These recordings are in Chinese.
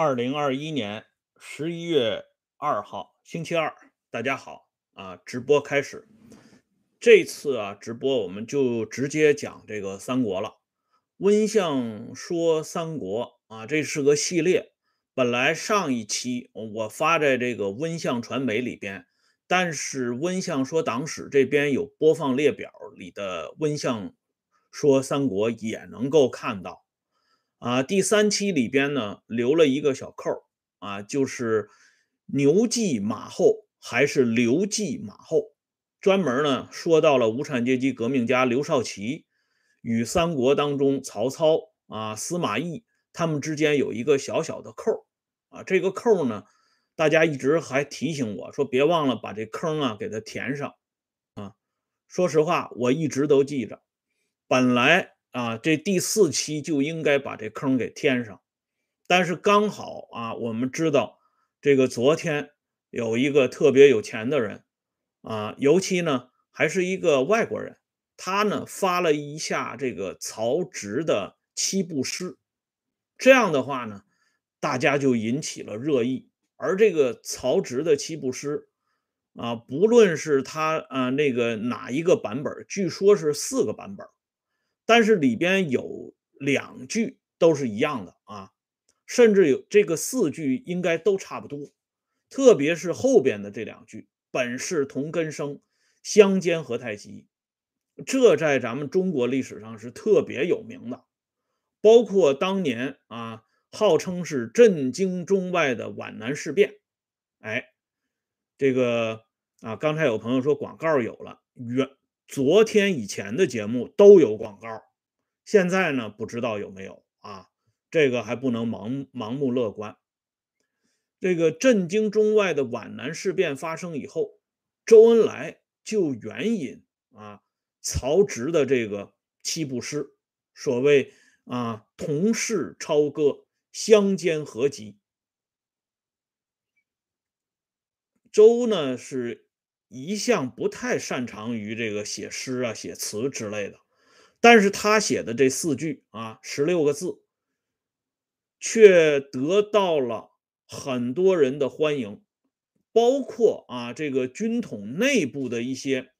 二零二一年十一月二号，星期二，大家好啊！直播开始，这次啊，直播我们就直接讲这个三国了。温相说三国啊，这是个系列。本来上一期我发在这个温相传媒里边，但是温相说党史这边有播放列表里的温相说三国也能够看到。啊，第三期里边呢留了一个小扣啊，就是牛继马后还是刘继马后，专门呢说到了无产阶级革命家刘少奇与三国当中曹操啊、司马懿他们之间有一个小小的扣啊，这个扣呢，大家一直还提醒我说别忘了把这坑啊给它填上啊。说实话，我一直都记着，本来。啊，这第四期就应该把这坑给填上，但是刚好啊，我们知道这个昨天有一个特别有钱的人啊，尤其呢还是一个外国人，他呢发了一下这个曹植的七步诗，这样的话呢，大家就引起了热议。而这个曹植的七步诗啊，不论是他啊那个哪一个版本，据说是四个版本。但是里边有两句都是一样的啊，甚至有这个四句应该都差不多，特别是后边的这两句“本是同根生，相煎何太急”，这在咱们中国历史上是特别有名的。包括当年啊，号称是震惊中外的皖南事变，哎，这个啊，刚才有朋友说广告有了，原。昨天以前的节目都有广告，现在呢不知道有没有啊？这个还不能盲盲目乐观。这个震惊中外的皖南事变发生以后，周恩来就援引啊曹植的这个七步诗，所谓啊同是超歌，相煎何急。周呢是。一向不太擅长于这个写诗啊、写词之类的，但是他写的这四句啊，十六个字，却得到了很多人的欢迎，包括啊这个军统内部的一些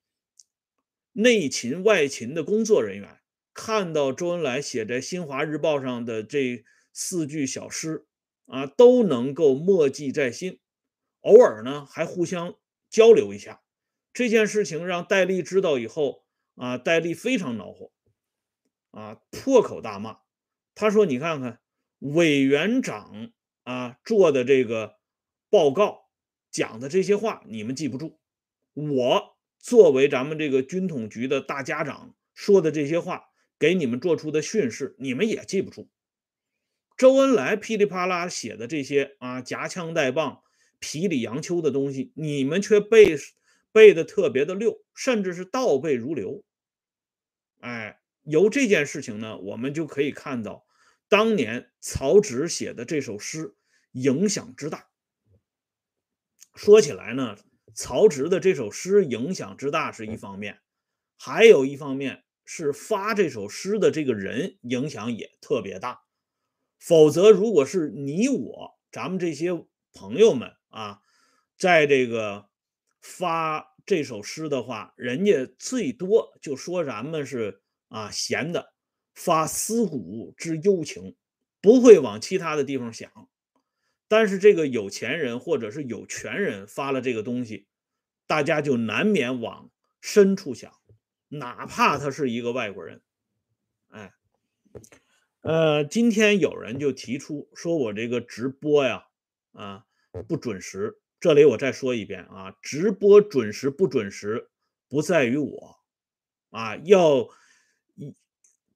内勤外勤的工作人员，看到周恩来写在《新华日报》上的这四句小诗啊，都能够默记在心，偶尔呢还互相。交流一下这件事情，让戴笠知道以后啊，戴笠非常恼火啊，破口大骂。他说：“你看看委员长啊做的这个报告讲的这些话，你们记不住；我作为咱们这个军统局的大家长说的这些话，给你们做出的训示，你们也记不住。周恩来噼里啪啦写的这些啊，夹枪带棒。”皮里杨秋的东西，你们却背背的特别的溜，甚至是倒背如流。哎，由这件事情呢，我们就可以看到当年曹植写的这首诗影响之大。说起来呢，曹植的这首诗影响之大是一方面，还有一方面是发这首诗的这个人影响也特别大。否则，如果是你我咱们这些朋友们，啊，在这个发这首诗的话，人家最多就说咱们是啊闲的，发思古之幽情，不会往其他的地方想。但是这个有钱人或者是有权人发了这个东西，大家就难免往深处想，哪怕他是一个外国人。哎，呃，今天有人就提出说我这个直播呀，啊。不准时，这里我再说一遍啊，直播准时不准时不在于我，啊，要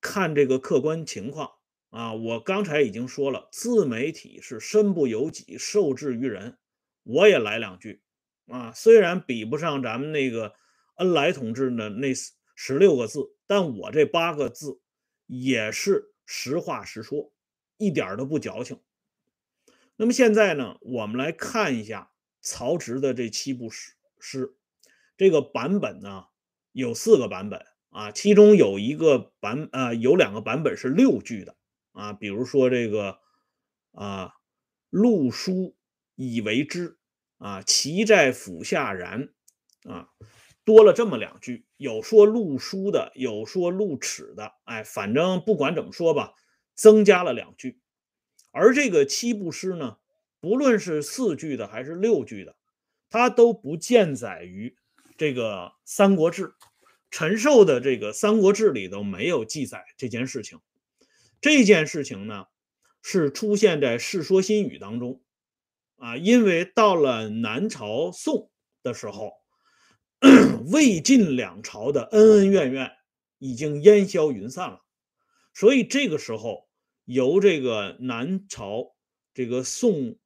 看这个客观情况啊。我刚才已经说了，自媒体是身不由己，受制于人。我也来两句啊，虽然比不上咱们那个恩来同志的那十六个字，但我这八个字也是实话实说，一点都不矫情。那么现在呢，我们来看一下曹植的这七部诗诗，这个版本呢有四个版本啊，其中有一个版啊有两个版本是六句的啊，比如说这个啊陆书以为之啊，其在府下然啊，多了这么两句，有说陆书的，有说陆齿的，哎，反正不管怎么说吧，增加了两句。而这个七步诗呢，不论是四句的还是六句的，它都不见载于这个《三国志》。陈寿的这个《三国志》里头没有记载这件事情。这件事情呢，是出现在《世说新语》当中。啊，因为到了南朝宋的时候，魏晋两朝的恩恩怨怨已经烟消云散了，所以这个时候。由这个南朝这个宋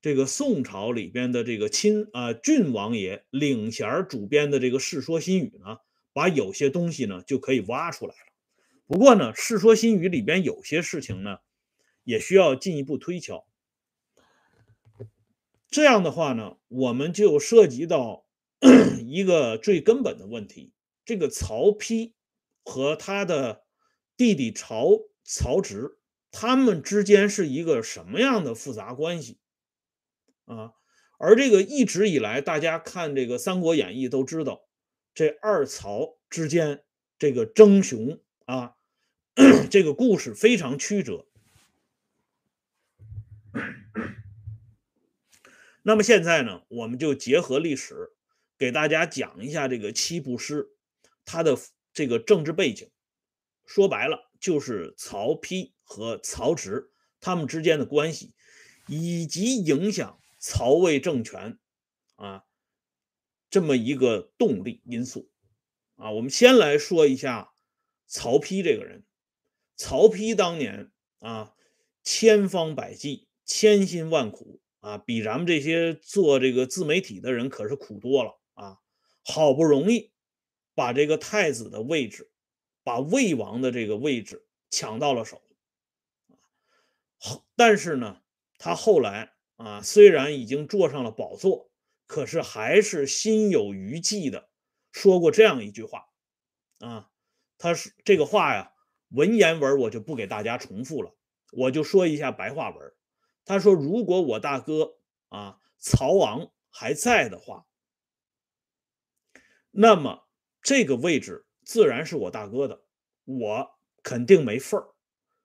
这个宋朝里边的这个亲啊郡王爷领衔主编的这个《世说新语》呢，把有些东西呢就可以挖出来了。不过呢，《世说新语》里边有些事情呢，也需要进一步推敲。这样的话呢，我们就涉及到 一个最根本的问题：这个曹丕和他的弟弟曹曹植。他们之间是一个什么样的复杂关系啊？而这个一直以来，大家看这个《三国演义》都知道，这二曹之间这个争雄啊，这个故事非常曲折。那么现在呢，我们就结合历史，给大家讲一下这个七步诗它的这个政治背景。说白了，就是曹丕。和曹植他们之间的关系，以及影响曹魏政权啊这么一个动力因素啊，我们先来说一下曹丕这个人。曹丕当年啊，千方百计，千辛万苦啊，比咱们这些做这个自媒体的人可是苦多了啊！好不容易把这个太子的位置，把魏王的这个位置抢到了手。但是呢，他后来啊，虽然已经坐上了宝座，可是还是心有余悸的说过这样一句话啊。他是这个话呀，文言文我就不给大家重复了，我就说一下白话文。他说：“如果我大哥啊曹昂还在的话，那么这个位置自然是我大哥的，我肯定没份儿。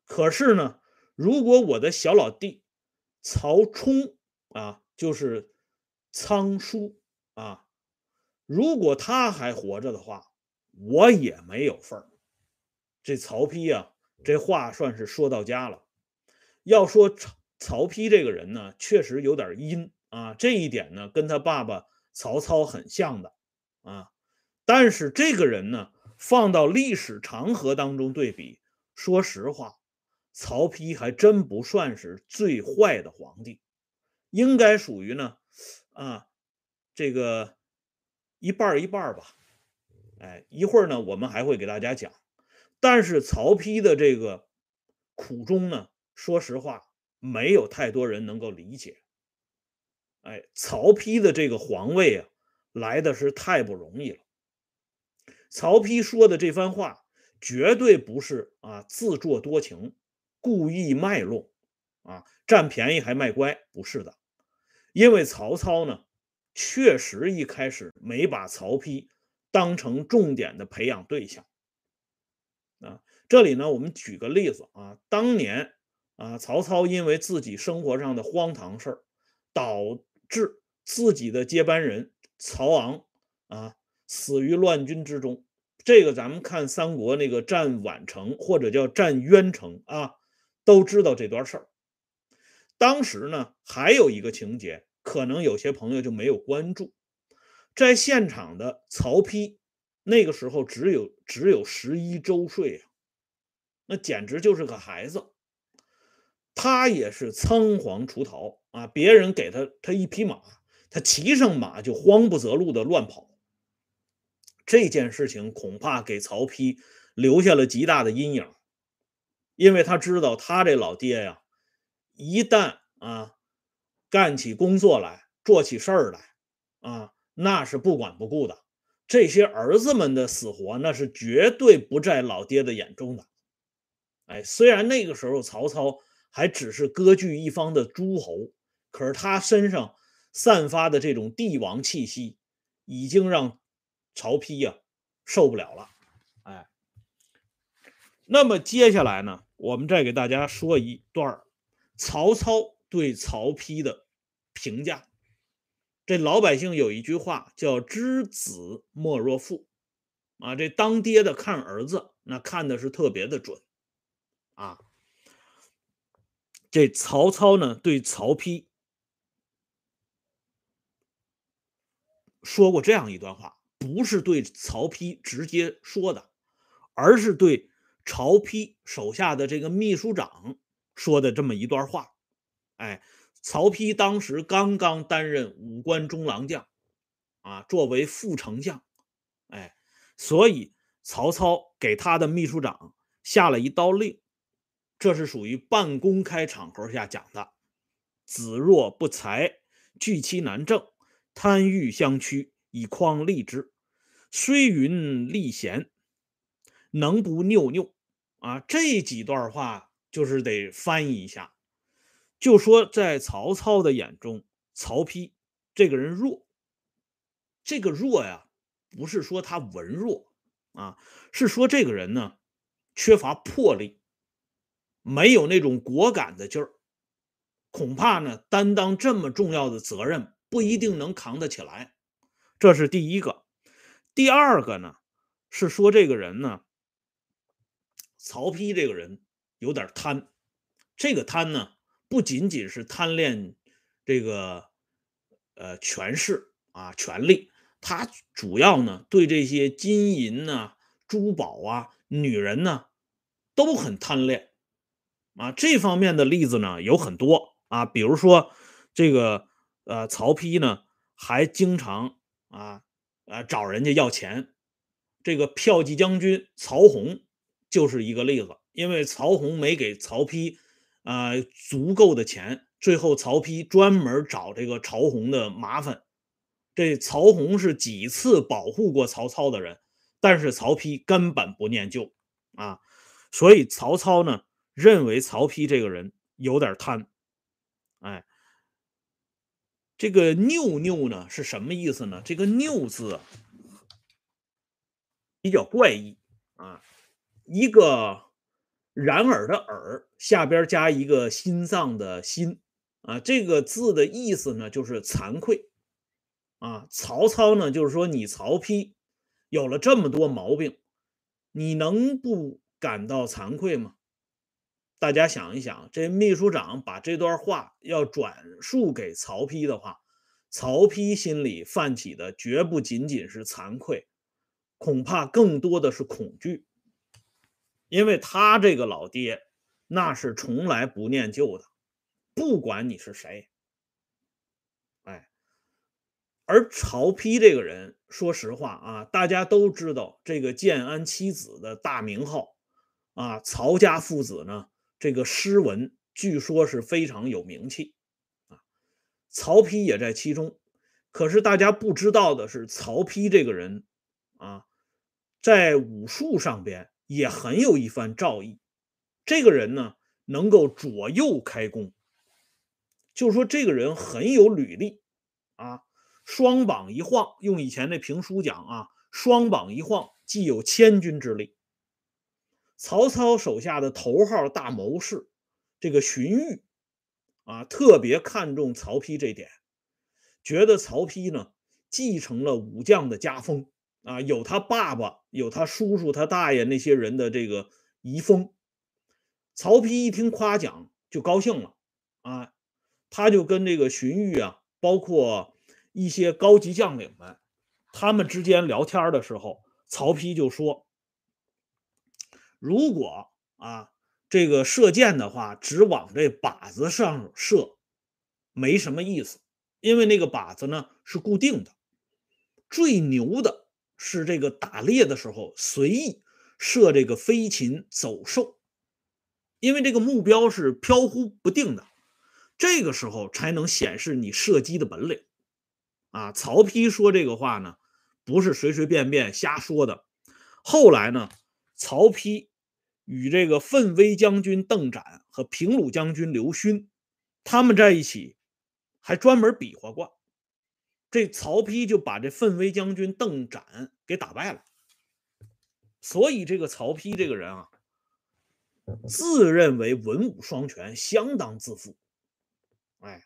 可是呢。”如果我的小老弟曹冲啊，就是仓叔啊，如果他还活着的话，我也没有份儿。这曹丕啊，这话算是说到家了。要说曹曹丕这个人呢，确实有点阴啊，这一点呢，跟他爸爸曹操很像的啊。但是这个人呢，放到历史长河当中对比，说实话。曹丕还真不算是最坏的皇帝，应该属于呢，啊，这个一半一半吧。哎，一会儿呢，我们还会给大家讲。但是曹丕的这个苦衷呢，说实话，没有太多人能够理解。哎，曹丕的这个皇位啊，来的是太不容易了。曹丕说的这番话，绝对不是啊自作多情。故意卖弄，啊，占便宜还卖乖，不是的，因为曹操呢，确实一开始没把曹丕当成重点的培养对象，啊，这里呢，我们举个例子啊，当年啊，曹操因为自己生活上的荒唐事儿，导致自己的接班人曹昂啊死于乱军之中，这个咱们看三国那个战宛城或者叫战渊城啊。都知道这段事儿。当时呢，还有一个情节，可能有些朋友就没有关注，在现场的曹丕，那个时候只有只有十一周岁啊，那简直就是个孩子。他也是仓皇出逃啊，别人给他他一匹马，他骑上马就慌不择路的乱跑。这件事情恐怕给曹丕留下了极大的阴影。因为他知道他这老爹呀，一旦啊干起工作来，做起事儿来啊，那是不管不顾的。这些儿子们的死活，那是绝对不在老爹的眼中的。哎，虽然那个时候曹操还只是割据一方的诸侯，可是他身上散发的这种帝王气息，已经让曹丕呀受不了了。哎，那么接下来呢，我们再给大家说一段曹操对曹丕的评价。这老百姓有一句话叫“知子莫若父”，啊，这当爹的看儿子，那看的是特别的准，啊。这曹操呢，对曹丕说过这样一段话，不是对曹丕直接说的，而是对曹丕手下的这个秘书长说的这么一段话。哎，曹丕当时刚刚担任武官中郎将，啊，作为副丞相，哎，所以曹操给他的秘书长下了一道令。这是属于半公开场合下讲的。子若不才，拒其难正，贪欲相趋，以匡立之。虽云立贤，能不拗拗？啊，这几段话就是得翻译一下，就说在曹操的眼中，曹丕这个人弱。这个弱呀，不是说他文弱啊，是说这个人呢缺乏魄力。没有那种果敢的劲儿，恐怕呢担当这么重要的责任不一定能扛得起来。这是第一个。第二个呢是说这个人呢，曹丕这个人有点贪。这个贪呢不仅仅是贪恋这个呃权势啊权力，他主要呢对这些金银呐、珠宝啊、女人呢都很贪恋。啊，这方面的例子呢有很多啊，比如说这个呃，曹丕呢还经常啊啊找人家要钱，这个骠骑将军曹洪就是一个例子，因为曹洪没给曹丕啊足够的钱，最后曹丕专门找这个曹洪的麻烦。这曹洪是几次保护过曹操的人，但是曹丕根本不念旧啊，所以曹操呢。认为曹丕这个人有点贪，哎，这个拗拗呢是什么意思呢？这个拗字比较怪异啊，一个然而的耳下边加一个心脏的心啊，这个字的意思呢就是惭愧啊。曹操呢就是说你曹丕有了这么多毛病，你能不感到惭愧吗？大家想一想，这秘书长把这段话要转述给曹丕的话，曹丕心里泛起的绝不仅仅是惭愧，恐怕更多的是恐惧，因为他这个老爹那是从来不念旧的，不管你是谁。哎，而曹丕这个人，说实话啊，大家都知道这个建安七子的大名号啊，曹家父子呢。这个诗文据说是非常有名气啊，曹丕也在其中。可是大家不知道的是，曹丕这个人啊，在武术上边也很有一番造诣。这个人呢，能够左右开弓，就说这个人很有履历啊，双膀一晃，用以前那评书讲啊，双膀一晃，既有千钧之力。曹操手下的头号大谋士，这个荀彧啊，特别看重曹丕这点，觉得曹丕呢继承了武将的家风啊，有他爸爸、有他叔叔、他大爷那些人的这个遗风。曹丕一听夸奖就高兴了啊，他就跟这个荀彧啊，包括一些高级将领们，他们之间聊天的时候，曹丕就说。如果啊，这个射箭的话，只往这靶子上射，没什么意思，因为那个靶子呢是固定的。最牛的是这个打猎的时候随意射这个飞禽走兽，因为这个目标是飘忽不定的，这个时候才能显示你射击的本领。啊，曹丕说这个话呢，不是随随便便瞎说的。后来呢，曹丕。与这个奋威将军邓展和平鲁将军刘勋，他们在一起，还专门比划过。这曹丕就把这奋威将军邓展给打败了。所以这个曹丕这个人啊，自认为文武双全，相当自负。哎，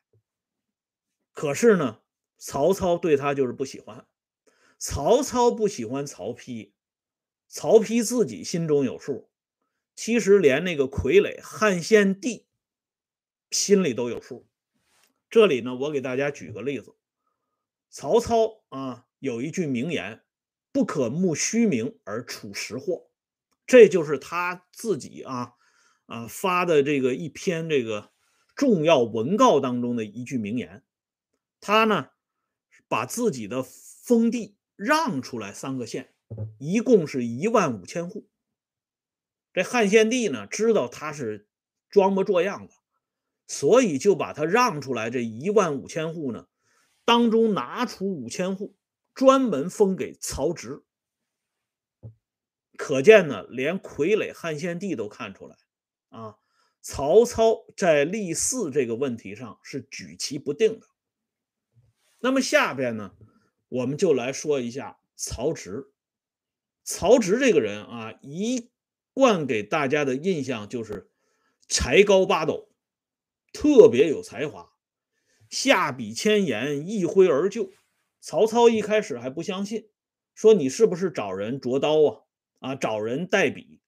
可是呢，曹操对他就是不喜欢。曹操不喜欢曹丕，曹丕自己心中有数。其实连那个傀儡汉献帝心里都有数。这里呢，我给大家举个例子。曹操啊，有一句名言：“不可慕虚名而处实货。”这就是他自己啊啊发的这个一篇这个重要文告当中的一句名言。他呢，把自己的封地让出来三个县，一共是一万五千户。这汉献帝呢，知道他是装模作样的，所以就把他让出来这一万五千户呢。当中拿出五千户，专门封给曹植。可见呢，连傀儡汉献帝都看出来啊，曹操在立嗣这个问题上是举棋不定的。那么下边呢，我们就来说一下曹植。曹植这个人啊，一贯给大家的印象就是才高八斗，特别有才华。下笔千言，一挥而就。曹操一开始还不相信，说你是不是找人着刀啊？啊，找人代笔。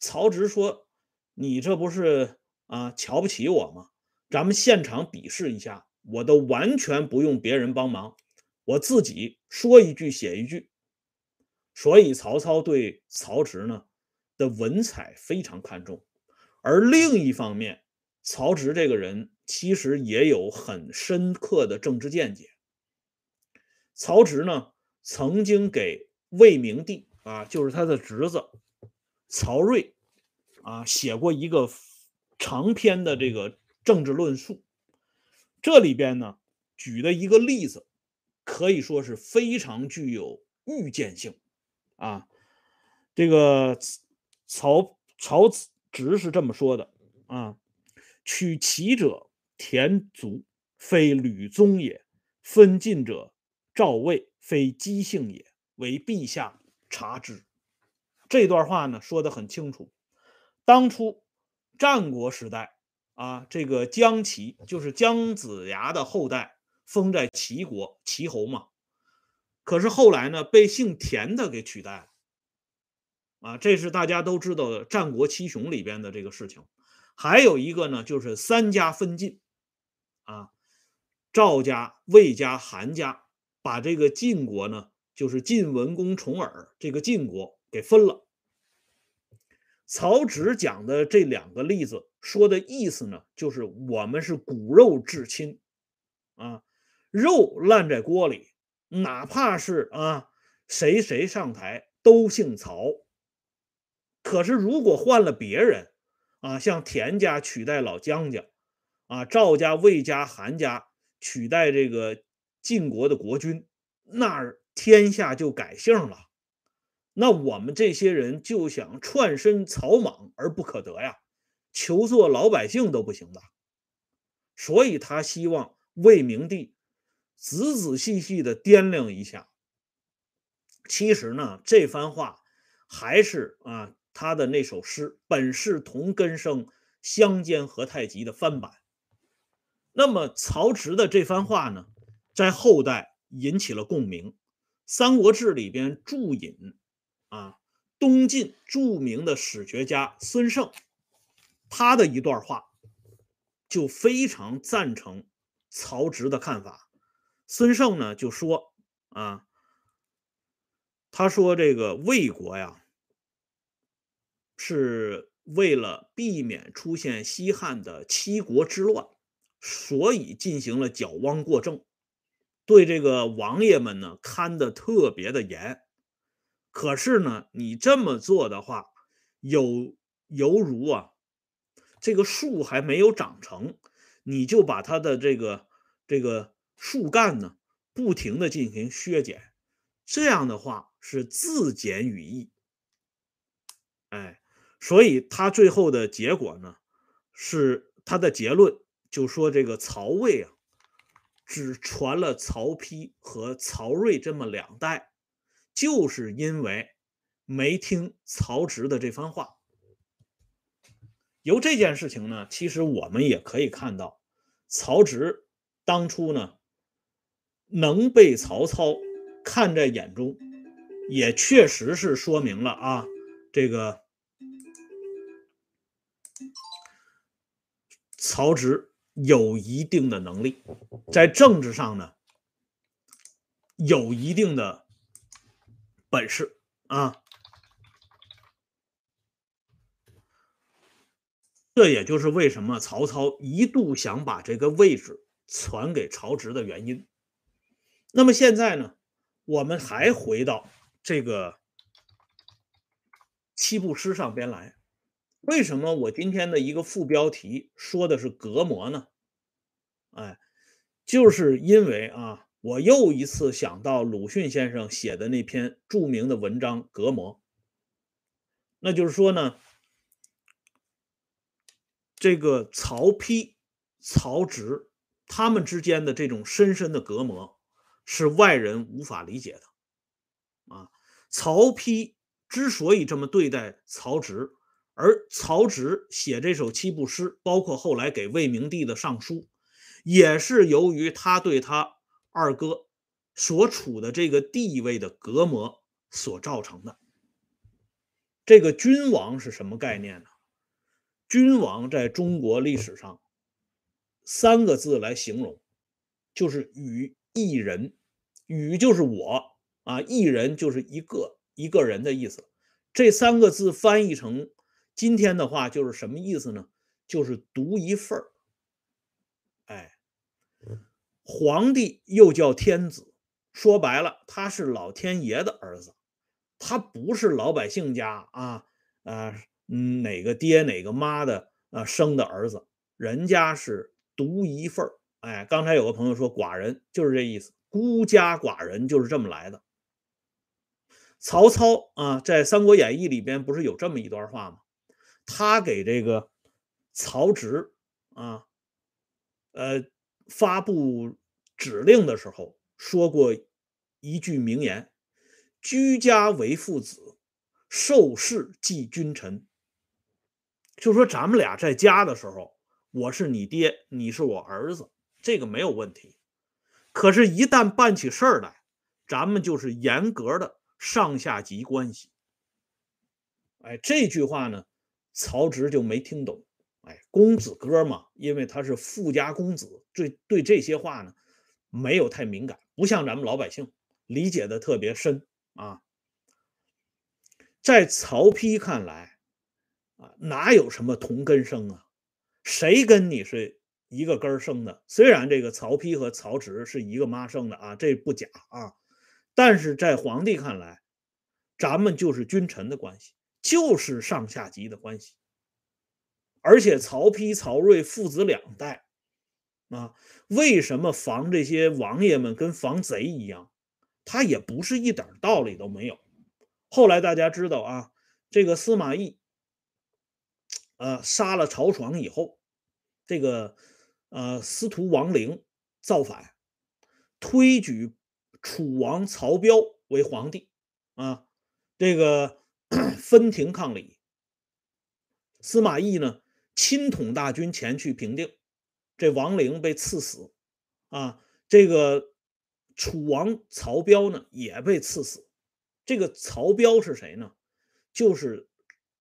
曹植说：“你这不是啊，瞧不起我吗？咱们现场比试一下，我都完全不用别人帮忙，我自己说一句写一句。”所以曹操对曹植呢的文采非常看重。而另一方面，曹植这个人。其实也有很深刻的政治见解。曹植呢，曾经给魏明帝啊，就是他的侄子曹睿啊，写过一个长篇的这个政治论述。这里边呢，举的一个例子，可以说是非常具有预见性啊。这个曹曹植是这么说的啊：“取其者。”田卒非吕宗也，分晋者赵魏非姬姓也，为陛下察之。这段话呢说的很清楚。当初战国时代啊，这个姜齐就是姜子牙的后代，封在齐国，齐侯嘛。可是后来呢，被姓田的给取代了。啊，这是大家都知道的战国七雄里边的这个事情。还有一个呢，就是三家分晋。啊，赵家、魏家、韩家把这个晋国呢，就是晋文公重耳这个晋国给分了。曹植讲的这两个例子说的意思呢，就是我们是骨肉至亲啊，肉烂在锅里，哪怕是啊谁谁上台都姓曹。可是如果换了别人啊，像田家取代老姜家。啊，赵家、魏家、韩家取代这个晋国的国君，那天下就改姓了。那我们这些人就想串身草莽而不可得呀，求做老百姓都不行的。所以他希望魏明帝仔仔细细的掂量一下。其实呢，这番话还是啊他的那首诗“本是同根生，相煎何太急”的翻版。那么曹植的这番话呢，在后代引起了共鸣。《三国志》里边注引啊，东晋著名的史学家孙胜，他的一段话就非常赞成曹植的看法。孙胜呢就说啊，他说这个魏国呀，是为了避免出现西汉的七国之乱。所以进行了矫枉过正，对这个王爷们呢看得特别的严。可是呢，你这么做的话，有犹如啊，这个树还没有长成，你就把它的这个这个树干呢不停的进行削减，这样的话是自减羽翼。哎，所以他最后的结果呢，是他的结论就说这个曹魏啊，只传了曹丕和曹睿这么两代，就是因为没听曹植的这番话。由这件事情呢，其实我们也可以看到，曹植当初呢，能被曹操看在眼中，也确实是说明了啊，这个曹植有一定的能力，在政治上呢，有一定的本事啊。这也就是为什么曹操一度想把这个位置传给曹植的原因。那么现在呢，我们还回到这个七步诗上边来。为什么我今天的一个副标题说的是隔膜呢？哎，就是因为啊，我又一次想到鲁迅先生写的那篇著名的文章《隔膜》。那就是说呢。这个曹丕、曹植他们之间的这种深深的隔膜，是外人无法理解的。啊，曹丕之所以这么对待曹植，而曹植写这首七步诗，包括后来给魏明帝的上书，也是由于他对他二哥所处的这个地位的隔膜所造成的。这个君王是什么概念呢？君王在中国历史上三个字来形容，就是与一人。与就是我啊，一人就是一个一个人的意思。这三个字翻译成今天的话，就是什么意思呢？就是独一份儿。哎，皇帝又叫天子，说白了，他是老天爷的儿子，他不是老百姓家啊啊。嗯，哪个爹哪个妈的啊生的儿子，人家是独一份儿。哎，刚才有个朋友说寡人就是这意思，孤家寡人就是这么来的。曹操啊，在《三国演义》里边不是有这么一段话吗？他给这个曹植啊，呃，发布指令的时候说过一句名言：“居家为父子，受事即君臣。”就说咱们俩在家的时候，我是你爹，你是我儿子，这个没有问题。可是，一旦办起事儿来，咱们就是严格的上下级关系。哎，这句话呢，曹植就没听懂。哎，公子哥嘛，因为他是富家公子，对对这些话呢，没有太敏感，不像咱们老百姓理解的特别深啊。在曹丕看来。啊，哪有什么同根生啊？谁跟你是一个根生的？虽然这个曹丕和曹植是一个妈生的啊，这不假啊，但是在皇帝看来，咱们就是君臣的关系，就是上下级的关系。而且曹丕、曹睿父子两代啊，为什么防这些王爷们跟防贼一样？他也不是一点道理都没有。后来大家知道啊，这个司马懿。呃，杀了曹爽以后，这个呃司徒王陵造反，推举楚王曹彪为皇帝，啊，这个 分庭抗礼。司马懿呢，亲统大军前去平定，这王陵被赐死，啊，这个楚王曹彪呢也被赐死。这个曹彪是谁呢？就是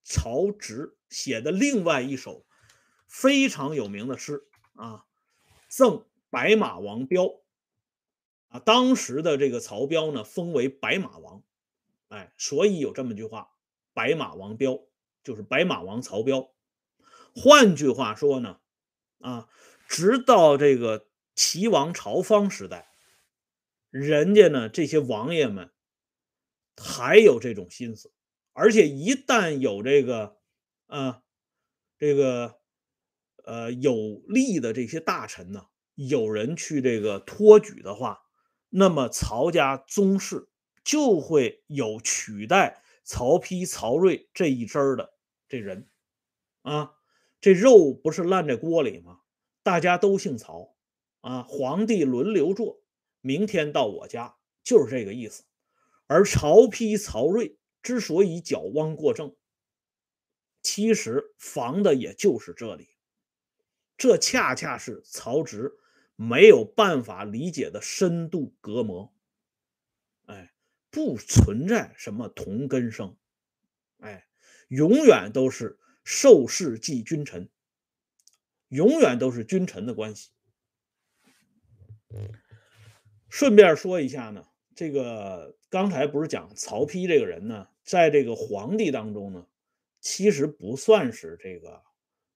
曹植。写的另外一首非常有名的诗啊，赠白马王彪啊。当时的这个曹彪呢，封为白马王，哎，所以有这么句话：白马王彪就是白马王曹彪。换句话说呢，啊，直到这个齐王朝方时代，人家呢这些王爷们还有这种心思，而且一旦有这个。啊，这个呃有利的这些大臣呢，有人去这个托举的话，那么曹家宗室就会有取代曹丕、曹睿这一支儿的这人啊，这肉不是烂在锅里吗？大家都姓曹啊，皇帝轮流坐，明天到我家，就是这个意思。而曹丕、曹睿之所以矫枉过正，其实防的也就是这里。这恰恰是曹植没有办法理解的深度隔膜。不存在什么同根生，哎，永远都是受事即君臣，永远都是君臣的关系。顺便说一下呢，这个刚才不是讲曹丕这个人呢，在这个皇帝当中呢，其实不算是这个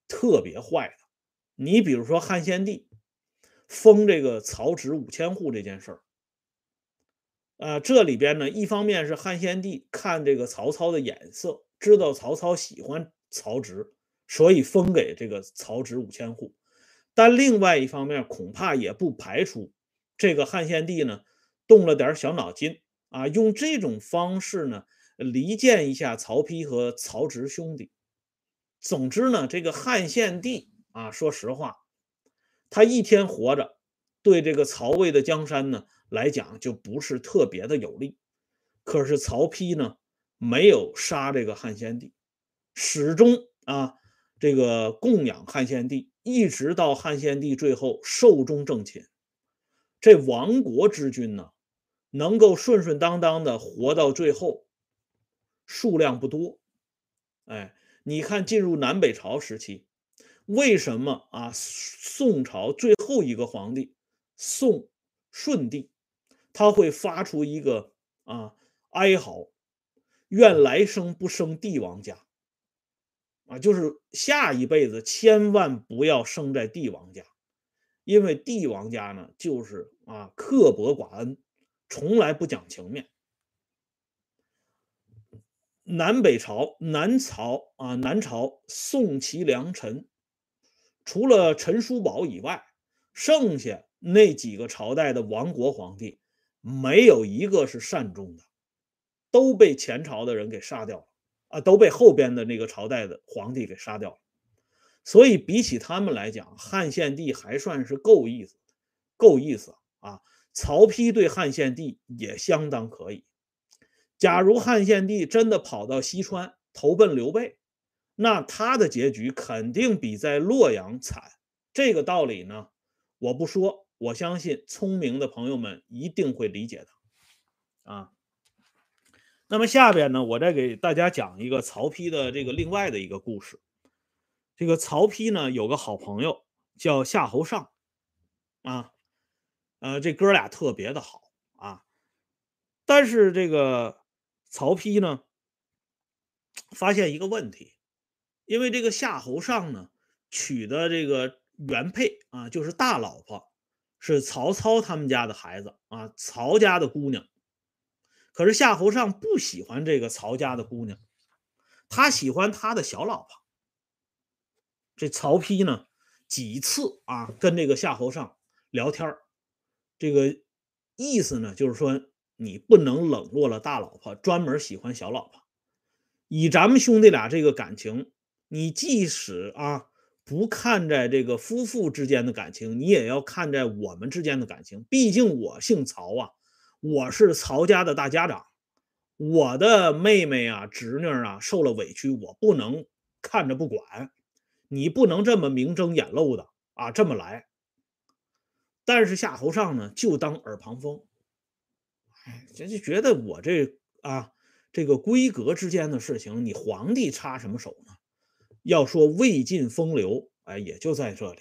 特别坏的。你比如说汉献帝封这个曹植五千户这件事儿，啊，这里边呢，一方面是汉献帝看这个曹操的眼色，知道曹操喜欢曹植，所以封给这个曹植五千户，但另外一方面恐怕也不排除这个汉献帝呢动了点小脑筋啊，用这种方式呢离间一下曹丕和曹植兄弟。总之呢，这个汉献帝。啊，说实话，他一天活着，对这个曹魏的江山呢来讲，就不是特别的有利。可是曹丕呢，没有杀这个汉献帝，始终啊，这个供养汉献帝，一直到汉献帝最后寿终正寝。这亡国之君呢，能够顺顺当当的活到最后，数量不多。哎，你看，进入南北朝时期。为什么啊？宋朝最后一个皇帝宋顺帝，他会发出一个啊哀嚎，愿来生不生帝王家啊，就是下一辈子千万不要生在帝王家，因为帝王家呢就是啊刻薄寡恩，从来不讲情面。南北朝南朝啊南朝宋齐梁陈。除了陈叔宝以外，剩下那几个朝代的亡国皇帝，没有一个是善终的，都被前朝的人给杀掉了啊，都被后边的那个朝代的皇帝给杀掉了。所以比起他们来讲，汉献帝还算是够意思，够意思啊。曹丕对汉献帝也相当可以。假如汉献帝真的跑到西川投奔刘备。那他的结局肯定比在洛阳惨，这个道理呢，我不说，我相信聪明的朋友们一定会理解的，啊。那么下边呢，我再给大家讲一个曹丕的这个另外的一个故事。这个曹丕呢，有个好朋友叫夏侯尚，啊，呃，这哥俩特别的好啊，但是这个曹丕呢，发现一个问题。因为这个夏侯尚呢，娶的这个原配啊，就是大老婆，是曹操他们家的孩子啊，曹家的姑娘。可是夏侯尚不喜欢这个曹家的姑娘，他喜欢他的小老婆。这曹丕呢，几次啊跟这个夏侯尚聊天这个意思呢，就是说你不能冷落了大老婆，专门喜欢小老婆。以咱们兄弟俩这个感情。你即使啊不看在这个夫妇之间的感情，你也要看在我们之间的感情。毕竟我姓曹啊，我是曹家的大家长，我的妹妹啊、侄女啊受了委屈，我不能看着不管。你不能这么明争眼露的啊这么来。但是夏侯尚呢，就当耳旁风，哎，这就觉得我这啊这个闺阁之间的事情，你皇帝插什么手呢？要说魏晋风流，哎，也就在这里。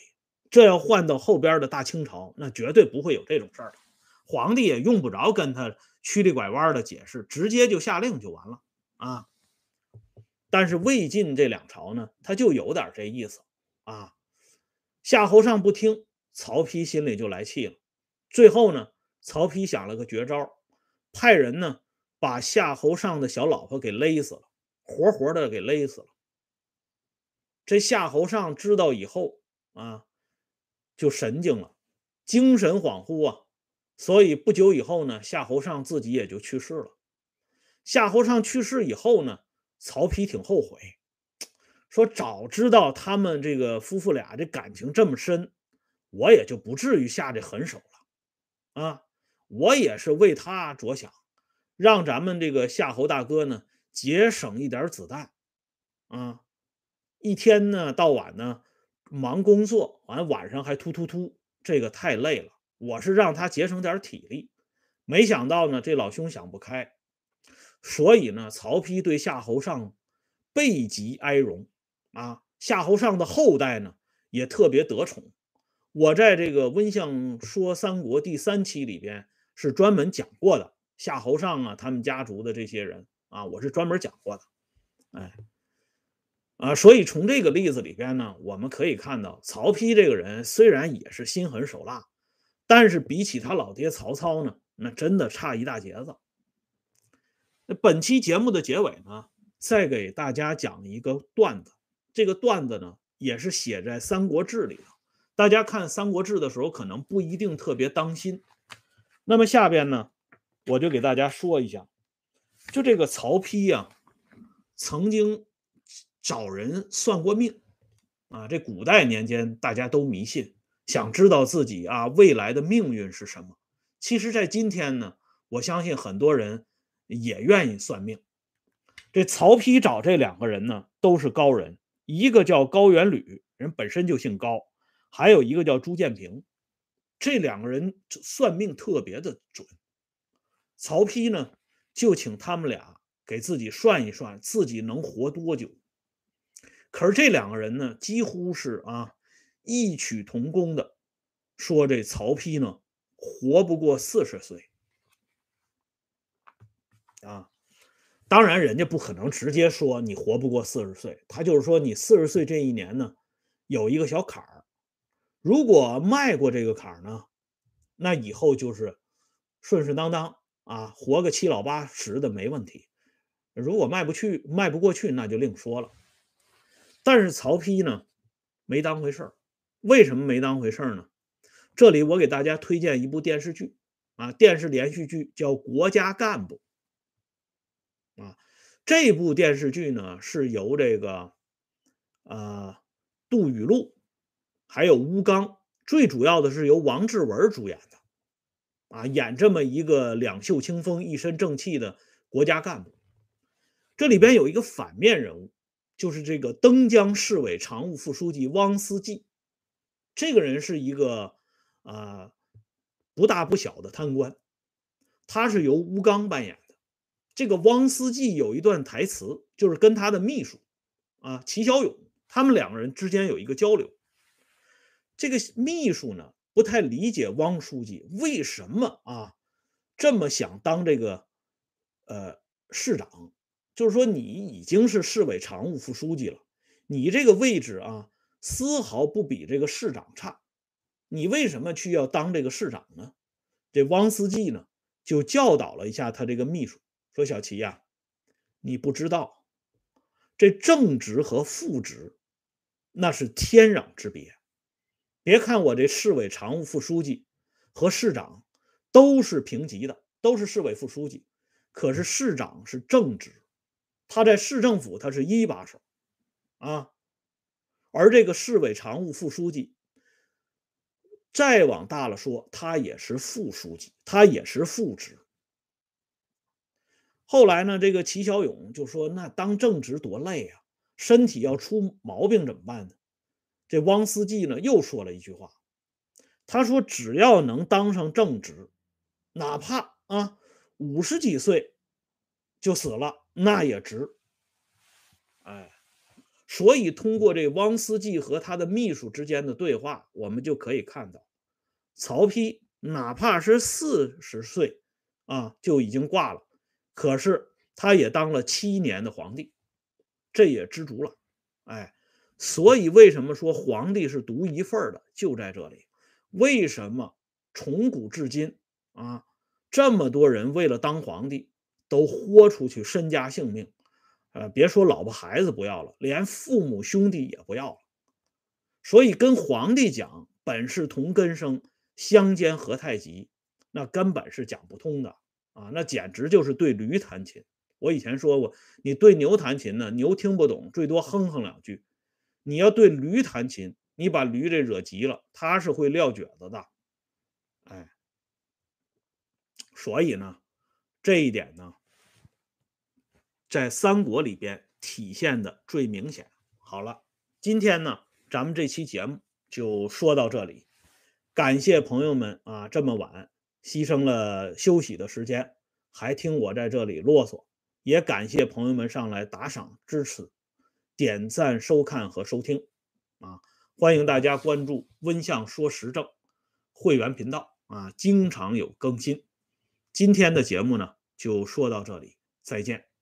这要换到后边的大清朝，那绝对不会有这种事儿了。皇帝也用不着跟他曲里拐弯的解释，直接就下令就完了啊。但是魏晋这两朝呢，他就有点这意思啊。夏侯尚不听，曹丕心里就来气了。最后呢，曹丕想了个绝招，派人呢把夏侯尚的小老婆给勒死了，活活的给勒死了。这夏侯尚知道以后啊，就神经了，精神恍惚啊，所以不久以后呢，夏侯尚自己也就去世了。夏侯尚去世以后呢，曹丕挺后悔，说早知道他们这个夫妇俩这感情这么深，我也就不至于下这狠手了啊！我也是为他着想，让咱们这个夏侯大哥呢节省一点子弹啊！一天呢到晚呢忙工作，完晚上还突突突，这个太累了。我是让他节省点体力，没想到呢这老兄想不开，所以呢曹丕对夏侯尚备极哀荣啊。夏侯尚的后代呢也特别得宠。我在这个温相说三国第三期里边是专门讲过的夏侯尚啊，他们家族的这些人啊，我是专门讲过的。哎，啊，所以从这个例子里边呢，我们可以看到曹丕这个人虽然也是心狠手辣，但是比起他老爹曹操呢，那真的差一大截子。那本期节目的结尾呢，再给大家讲一个段子，这个段子呢也是写在《三国志》里的。大家看《三国志》的时候，可能不一定特别当心。那么下边呢，我就给大家说一下，就这个曹丕呀，曾经找人算过命啊。这古代年间大家都迷信，想知道自己啊未来的命运是什么。其实，在今天呢，我相信很多人也愿意算命。这曹丕找这两个人呢，都是高人，一个叫高元吕，人本身就姓高。还有一个叫朱建平，这两个人算命特别的准。曹丕呢，就请他们俩给自己算一算，自己能活多久。可是这两个人呢，几乎是啊异曲同工的，说这曹丕呢活不过四十岁。啊，当然人家不可能直接说你活不过四十岁，他就是说你四十岁这一年呢，有一个小坎儿。如果迈过这个坎儿呢，那以后就是顺顺当当啊，活个七老八十的没问题。如果迈不去、迈不过去，那就另说了。但是曹丕呢，没当回事儿。为什么没当回事儿呢？这里我给大家推荐一部电视剧啊，电视连续剧叫《国家干部》啊。这部电视剧呢，是由这个呃杜雨露。还有吴刚，最主要的是由王志文主演的，啊，演这么一个两袖清风、一身正气的国家干部。这里边有一个反面人物，就是这个登江市委常务副书记汪思济。这个人是一个啊不大不小的贪官，他是由吴刚扮演的。这个汪思济有一段台词，就是跟他的秘书啊齐小勇，他们两个人之间有一个交流。这个秘书呢，不太理解汪书记为什么啊这么想当这个呃市长，就是说你已经是市委常务副书记了，你这个位置啊丝毫不比这个市长差，你为什么去要当这个市长呢？这汪思济呢就教导了一下他这个秘书，说小齐呀，你不知道这正职和副职那是天壤之别。别看我这市委常务副书记和市长都是平级的，都是市委副书记，可是市长是正职，他在市政府他是一把手啊，而这个市委常务副书记，再往大了说，他也是副书记，他也是副职。后来呢，这个齐小勇就说：“那当正职多累啊，身体要出毛病怎么办呢？”这汪思济呢又说了一句话，他说：“只要能当上正职，哪怕啊五十几岁就死了，那也值。”哎，所以通过这汪思济和他的秘书之间的对话，我们就可以看到，曹丕哪怕是四十岁啊就已经挂了，可是他也当了七年的皇帝，这也知足了。哎。所以，为什么说皇帝是独一份的？就在这里。为什么从古至今啊，这么多人为了当皇帝都豁出去身家性命？呃，别说老婆孩子不要了，连父母兄弟也不要了。所以，跟皇帝讲“本是同根生，相煎何太急”，那根本是讲不通的啊！那简直就是对驴弹琴。我以前说过，你对牛弹琴呢，牛听不懂，最多哼哼两句；你要对驴弹琴，你把驴这惹急了，它是会撂蹶子的。哎，所以呢，这一点呢，在三国里边体现的最明显。好了，今天呢，咱们这期节目就说到这里。感谢朋友们啊，这么晚牺牲了休息的时间，还听我在这里啰嗦。也感谢朋友们上来打赏支持、点赞、收看和收听啊！欢迎大家关注“温相说时政”会员频道啊，经常有更新。今天的节目呢，就说到这里，再见。